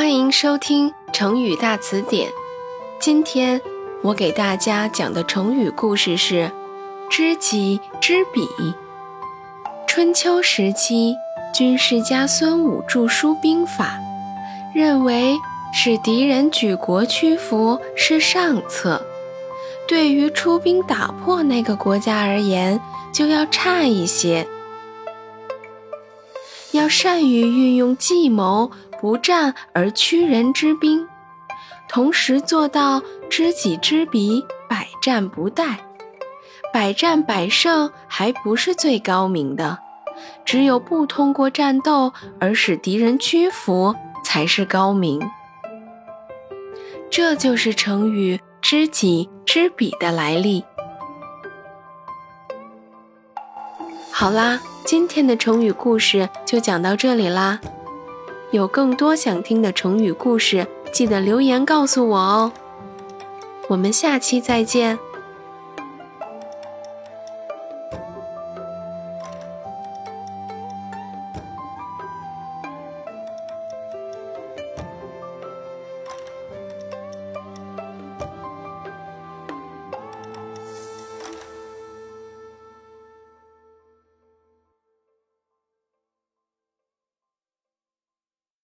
欢迎收听成语大词典。今天我给大家讲的成语故事是“知己知彼”。春秋时期，军事家孙武著书兵法，认为使敌人举国屈服是上策，对于出兵打破那个国家而言，就要差一些。要善于运用计谋，不战而屈人之兵，同时做到知己知彼，百战不殆。百战百胜还不是最高明的，只有不通过战斗而使敌人屈服才是高明。这就是成语“知己知彼”的来历。好啦。今天的成语故事就讲到这里啦，有更多想听的成语故事，记得留言告诉我哦。我们下期再见。